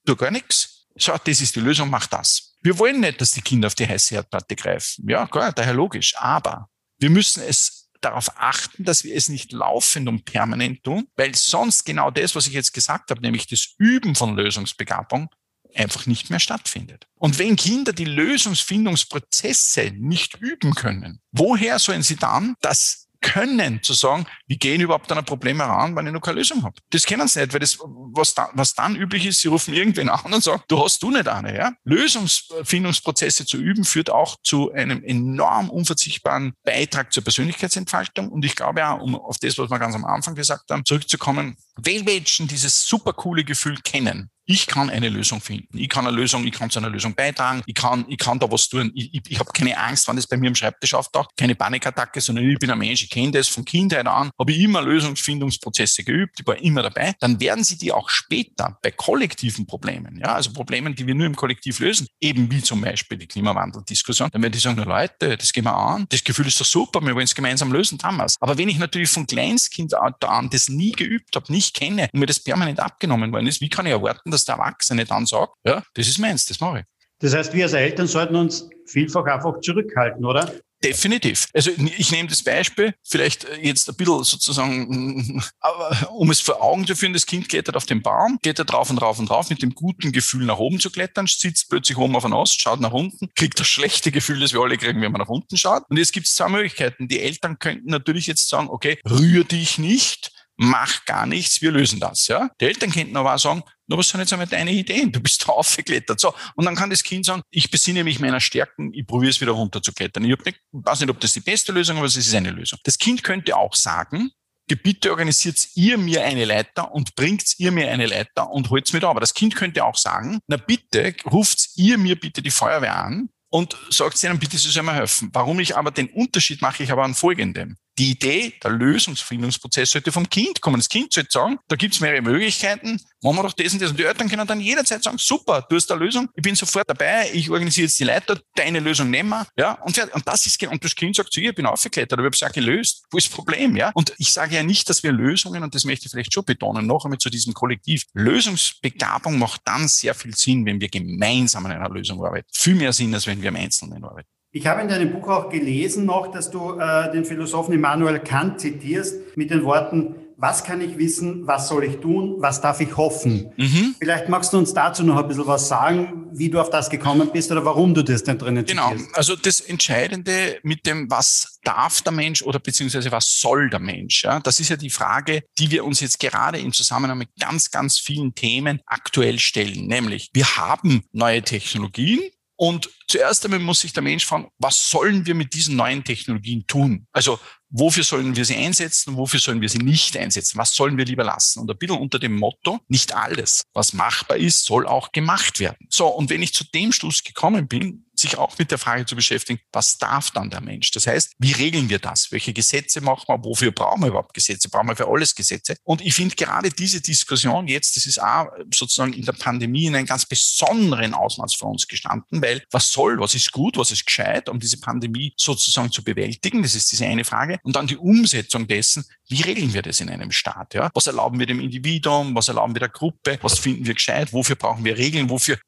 tu gar nichts. So, das ist die Lösung, mach das. Wir wollen nicht, dass die Kinder auf die heiße Herdplatte greifen. Ja, klar, daher logisch. Aber wir müssen es darauf achten, dass wir es nicht laufend und permanent tun, weil sonst genau das, was ich jetzt gesagt habe, nämlich das Üben von Lösungsbegabung, einfach nicht mehr stattfindet. Und wenn Kinder die Lösungsfindungsprozesse nicht üben können, woher sollen sie dann das können, zu sagen, wir gehen überhaupt an ein Problem heran, wenn ich noch keine Lösung habe. Das kennen sie nicht, weil das, was, da, was dann üblich ist, sie rufen irgendwen an und sagen, du hast du nicht eine. Ja? Lösungsfindungsprozesse zu üben führt auch zu einem enorm unverzichtbaren Beitrag zur Persönlichkeitsentfaltung. Und ich glaube auch, um auf das, was wir ganz am Anfang gesagt haben, zurückzukommen, weil Menschen dieses super coole Gefühl kennen, ich kann eine Lösung finden. Ich kann eine Lösung, ich kann zu einer Lösung beitragen. Ich kann, ich kann da was tun. Ich, ich, ich habe keine Angst, wenn das bei mir am Schreibtisch auftaucht, keine Panikattacke, sondern ich bin ein Mensch, ich kenne das von Kindheit an, habe ich immer Lösungsfindungsprozesse geübt, ich war immer dabei. Dann werden sie die auch später bei kollektiven Problemen, ja, also Problemen, die wir nur im Kollektiv lösen, eben wie zum Beispiel die Klimawandeldiskussion, dann werden die sagen, Leute, das gehen wir an, das Gefühl ist doch super, wir wollen es gemeinsam lösen, damals. Aber wenn ich natürlich von Kleinskind an das nie geübt habe, nicht kenne und mir das permanent abgenommen worden ist, wie kann ich erwarten, dass der Erwachsene dann sagt, ja, das ist meins, das mache ich. Das heißt, wir als Eltern sollten uns vielfach einfach zurückhalten, oder? Definitiv. Also ich nehme das Beispiel, vielleicht äh, jetzt ein bisschen sozusagen, <laughs> um es vor Augen zu führen, das Kind klettert auf den Baum, geht er drauf und drauf und drauf mit dem guten Gefühl nach oben zu klettern, sitzt plötzlich oben auf einen Ast, schaut nach unten, kriegt das schlechte Gefühl, das wir alle kriegen, wenn man nach unten schaut. Und jetzt gibt es zwei Möglichkeiten. Die Eltern könnten natürlich jetzt sagen, okay, rühr dich nicht, mach gar nichts, wir lösen das. Ja? Die Eltern könnten aber auch sagen, na, was sind jetzt einmal deine Ideen? Du bist da <laughs> aufgeklettert. So. Und dann kann das Kind sagen, ich besinne mich meiner Stärken, ich probiere es wieder runterzuklettern. Ich nicht, weiß nicht, ob das die beste Lösung ist, aber es ist eine Lösung. Das Kind könnte auch sagen, bitte organisiert ihr mir eine Leiter und bringt ihr mir eine Leiter und holt's mir da. Aber das Kind könnte auch sagen, na bitte, ruft ihr mir bitte die Feuerwehr an und sagt ihnen bitte, sie sollen mir helfen. Warum ich aber den Unterschied mache ich aber an folgendem die Idee, der Lösungsfindungsprozess sollte vom Kind kommen. Das Kind sollte sagen, da gibt es mehrere Möglichkeiten, machen wir doch das und das. Und die Eltern können dann jederzeit sagen, super, du hast eine Lösung, ich bin sofort dabei, ich organisiere jetzt die Leiter, deine Lösung nehmen wir. Ja, und, und das ist, und das Kind sagt zu ihr, ich bin aufgeklettert, aber ich habe es ja gelöst. Wo ist das Problem? Ja? Und ich sage ja nicht, dass wir Lösungen, und das möchte ich vielleicht schon betonen, noch einmal zu diesem Kollektiv. Lösungsbegabung macht dann sehr viel Sinn, wenn wir gemeinsam an einer Lösung arbeiten. Viel mehr Sinn, als wenn wir im Einzelnen arbeiten. Ich habe in deinem Buch auch gelesen noch, dass du äh, den Philosophen Immanuel Kant zitierst mit den Worten, was kann ich wissen, was soll ich tun, was darf ich hoffen? Mhm. Vielleicht magst du uns dazu noch ein bisschen was sagen, wie du auf das gekommen bist oder warum du das denn drinnen genau. zitierst. Genau, also das Entscheidende mit dem, was darf der Mensch oder beziehungsweise was soll der Mensch? Ja? Das ist ja die Frage, die wir uns jetzt gerade im Zusammenhang mit ganz, ganz vielen Themen aktuell stellen. Nämlich, wir haben neue Technologien, und zuerst einmal muss sich der Mensch fragen, was sollen wir mit diesen neuen Technologien tun? Also wofür sollen wir sie einsetzen, wofür sollen wir sie nicht einsetzen? Was sollen wir lieber lassen? Und ein bisschen unter dem Motto, nicht alles, was machbar ist, soll auch gemacht werden. So, und wenn ich zu dem Schluss gekommen bin, sich auch mit der Frage zu beschäftigen, was darf dann der Mensch? Das heißt, wie regeln wir das? Welche Gesetze machen wir? Wofür brauchen wir überhaupt Gesetze? Brauchen wir für alles Gesetze? Und ich finde gerade diese Diskussion jetzt, das ist auch sozusagen in der Pandemie in einem ganz besonderen Ausmaß für uns gestanden, weil was soll, was ist gut, was ist gescheit, um diese Pandemie sozusagen zu bewältigen? Das ist diese eine Frage. Und dann die Umsetzung dessen, wie regeln wir das in einem Staat? Ja? Was erlauben wir dem Individuum? Was erlauben wir der Gruppe? Was finden wir gescheit? Wofür brauchen wir Regeln? Wofür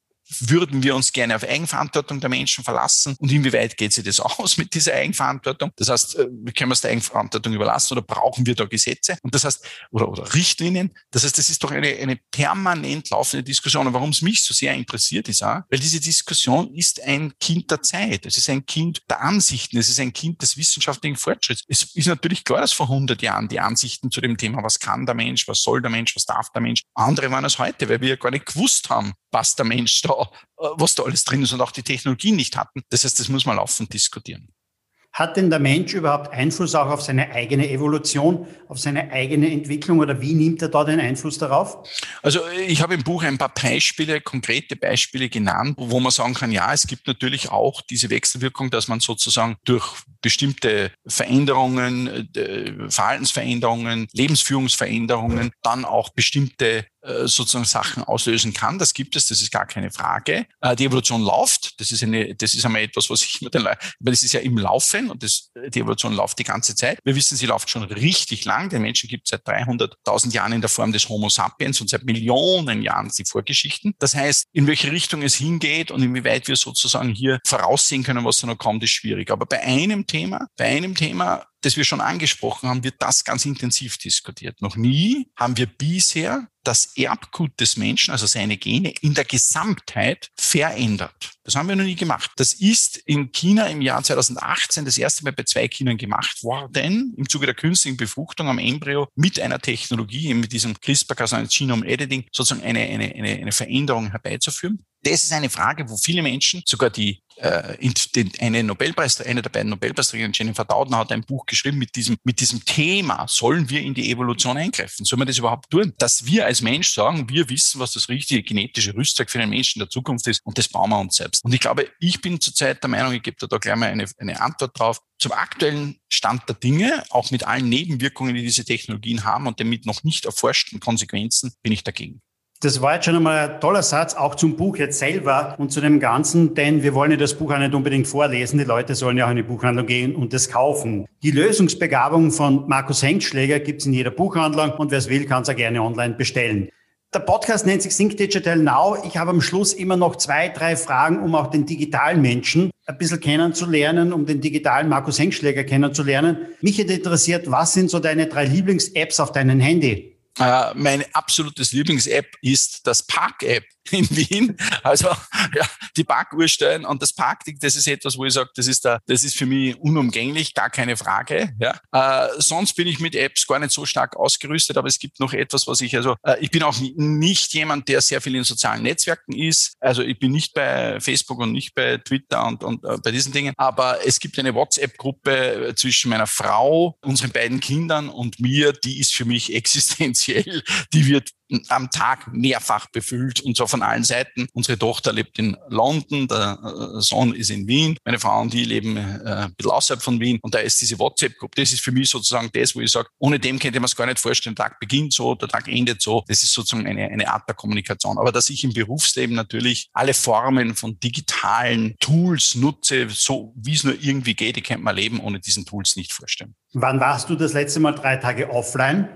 würden wir uns gerne auf Eigenverantwortung der Menschen verlassen und inwieweit geht sich das aus mit dieser Eigenverantwortung? Das heißt, äh, können wir es der Eigenverantwortung überlassen oder brauchen wir da Gesetze? Und das heißt, oder, oder Richtlinien? Das heißt, das ist doch eine, eine permanent laufende Diskussion. Und warum es mich so sehr interessiert ist, auch, weil diese Diskussion ist ein Kind der Zeit. Es ist ein Kind der Ansichten. Es ist ein Kind des wissenschaftlichen Fortschritts. Es ist natürlich klar, dass vor 100 Jahren die Ansichten zu dem Thema, was kann der Mensch, was soll der Mensch, was darf der Mensch, andere waren als heute, weil wir ja gar nicht gewusst haben, was der Mensch da, äh, was da alles drin ist und auch die Technologien nicht hatten. Das heißt, das muss man laufend diskutieren. Hat denn der Mensch überhaupt Einfluss auch auf seine eigene Evolution, auf seine eigene Entwicklung oder wie nimmt er da den Einfluss darauf? Also ich habe im Buch ein paar Beispiele, konkrete Beispiele genannt, wo man sagen kann, ja, es gibt natürlich auch diese Wechselwirkung, dass man sozusagen durch bestimmte Veränderungen, äh, Verhaltensveränderungen, Lebensführungsveränderungen dann auch bestimmte äh, sozusagen Sachen auslösen kann. Das gibt es, das ist gar keine Frage. Äh, die Evolution läuft. Das ist eine, das ist einmal etwas, was ich mit den Leuten, weil das ist ja im Laufen und das, die Evolution läuft die ganze Zeit. Wir wissen, sie läuft schon richtig lang. Den Menschen gibt es seit 300.000 Jahren in der Form des Homo sapiens und seit Millionen Jahren die Vorgeschichten. Das heißt, in welche Richtung es hingeht und inwieweit wir sozusagen hier voraussehen können, was da noch kommt, ist schwierig. Aber bei einem Thema, bei einem Thema das wir schon angesprochen haben, wird das ganz intensiv diskutiert. Noch nie haben wir bisher das Erbgut des Menschen, also seine Gene, in der Gesamtheit verändert. Das haben wir noch nie gemacht. Das ist in China im Jahr 2018 das erste Mal bei zwei Kindern gemacht worden, im Zuge der künstlichen Befruchtung am Embryo mit einer Technologie, mit diesem CRISPR-Cas9 Genome Editing, sozusagen eine, eine, eine Veränderung herbeizuführen. Das ist eine Frage, wo viele Menschen, sogar die äh, eine Nobelpreis, eine der beiden Nobelpreisträger, Jennifer Doudna, hat ein Buch geschrieben mit diesem, mit diesem Thema. Sollen wir in die Evolution eingreifen? Sollen wir das überhaupt tun? Dass wir als Mensch sagen, wir wissen, was das richtige genetische Rüstzeug für den Menschen der Zukunft ist und das bauen wir uns selbst. Und ich glaube, ich bin zurzeit der Meinung, ich gebe da gleich mal eine, eine Antwort drauf. Zum aktuellen Stand der Dinge, auch mit allen Nebenwirkungen, die diese Technologien haben und den mit noch nicht erforschten Konsequenzen, bin ich dagegen. Das war jetzt schon einmal ein toller Satz, auch zum Buch jetzt selber und zu dem Ganzen, denn wir wollen ja das Buch auch nicht unbedingt vorlesen. Die Leute sollen ja auch in die Buchhandlung gehen und es kaufen. Die Lösungsbegabung von Markus Hengschläger gibt's in jeder Buchhandlung und wer es will, kann es auch gerne online bestellen. Der Podcast nennt sich Think Digital Now. Ich habe am Schluss immer noch zwei, drei Fragen, um auch den digitalen Menschen ein bisschen kennenzulernen, um den digitalen Markus Hengschläger kennenzulernen. Mich hätte interessiert, was sind so deine drei Lieblings-Apps auf deinem Handy? Äh, mein absolutes Lieblings-App ist das Park-App in Wien. Also ja, die Parkuhr stellen und das Parkding, das ist etwas, wo ich sage, das ist, da, das ist für mich unumgänglich, gar keine Frage. Ja. Äh, sonst bin ich mit Apps gar nicht so stark ausgerüstet, aber es gibt noch etwas, was ich, also äh, ich bin auch nicht jemand, der sehr viel in sozialen Netzwerken ist. Also ich bin nicht bei Facebook und nicht bei Twitter und, und äh, bei diesen Dingen, aber es gibt eine WhatsApp-Gruppe zwischen meiner Frau, unseren beiden Kindern und mir, die ist für mich <laughs> existenziell. Die wird am Tag mehrfach befüllt und zwar von allen Seiten. Unsere Tochter lebt in London, der äh, Sohn ist in Wien, meine Frau und die leben äh, ein bisschen außerhalb von Wien und da ist diese WhatsApp-Gruppe, das ist für mich sozusagen das, wo ich sage, ohne dem könnte man es gar nicht vorstellen, der Tag beginnt so, der Tag endet so. Das ist sozusagen eine, eine Art der Kommunikation. Aber dass ich im Berufsleben natürlich alle Formen von digitalen Tools nutze, so wie es nur irgendwie geht, ich kann mein Leben ohne diesen Tools nicht vorstellen. Wann warst du das letzte Mal drei Tage offline?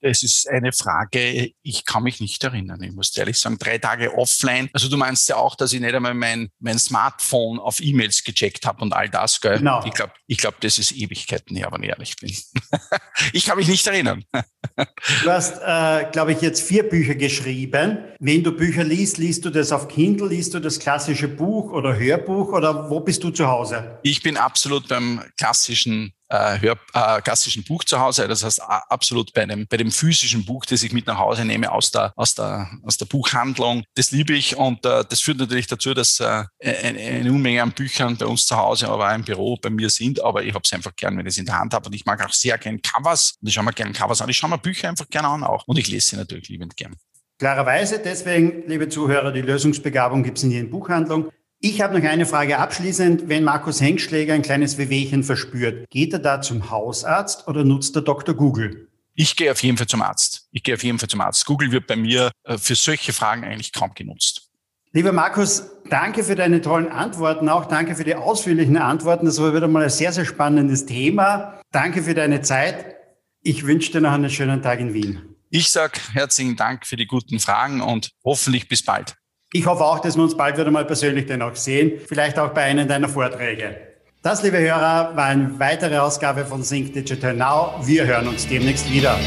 Es ist eine Frage, ich kann mich nicht erinnern. Ich muss ehrlich sagen, drei Tage offline. Also du meinst ja auch, dass ich nicht einmal mein, mein Smartphone auf E-Mails gecheckt habe und all das, gell? Genau. Ich glaube, ich glaub, das ist Ewigkeiten her, wenn ich ehrlich bin. <laughs> ich kann mich nicht erinnern. <laughs> du hast, äh, glaube ich, jetzt vier Bücher geschrieben. Wenn du Bücher liest, liest du das auf Kindle, liest du das klassische Buch oder Hörbuch oder wo bist du zu Hause? Ich bin absolut beim klassischen äh, Hör, äh, klassischen Buch zu Hause. Das heißt absolut bei dem, bei dem physischen Buch, das ich mit nach Hause nehme aus der, aus der, aus der Buchhandlung. Das liebe ich und äh, das führt natürlich dazu, dass äh, eine, eine Unmenge an Büchern bei uns zu Hause, aber auch im Büro bei mir sind. Aber ich habe es einfach gern, wenn ich es in der Hand habe und ich mag auch sehr gern Covers und ich schaue mir gern Covers an. Ich schaue mir Bücher einfach gerne an auch und ich lese sie natürlich liebend gern. Klarerweise, deswegen, liebe Zuhörer, die Lösungsbegabung gibt es in jeder Buchhandlung. Ich habe noch eine Frage abschließend. Wenn Markus Hengschläger ein kleines Wehwehchen verspürt, geht er da zum Hausarzt oder nutzt er Dr. Google? Ich gehe auf jeden Fall zum Arzt. Ich gehe auf jeden Fall zum Arzt. Google wird bei mir äh, für solche Fragen eigentlich kaum genutzt. Lieber Markus, danke für deine tollen Antworten, auch danke für die ausführlichen Antworten. Das war wieder mal ein sehr, sehr spannendes Thema. Danke für deine Zeit. Ich wünsche dir noch einen schönen Tag in Wien. Ich sage herzlichen Dank für die guten Fragen und hoffentlich bis bald. Ich hoffe auch, dass wir uns bald wieder mal persönlich dann auch sehen, vielleicht auch bei einem deiner Vorträge. Das, liebe Hörer, war eine weitere Ausgabe von Sync Digital Now. Wir hören uns demnächst wieder.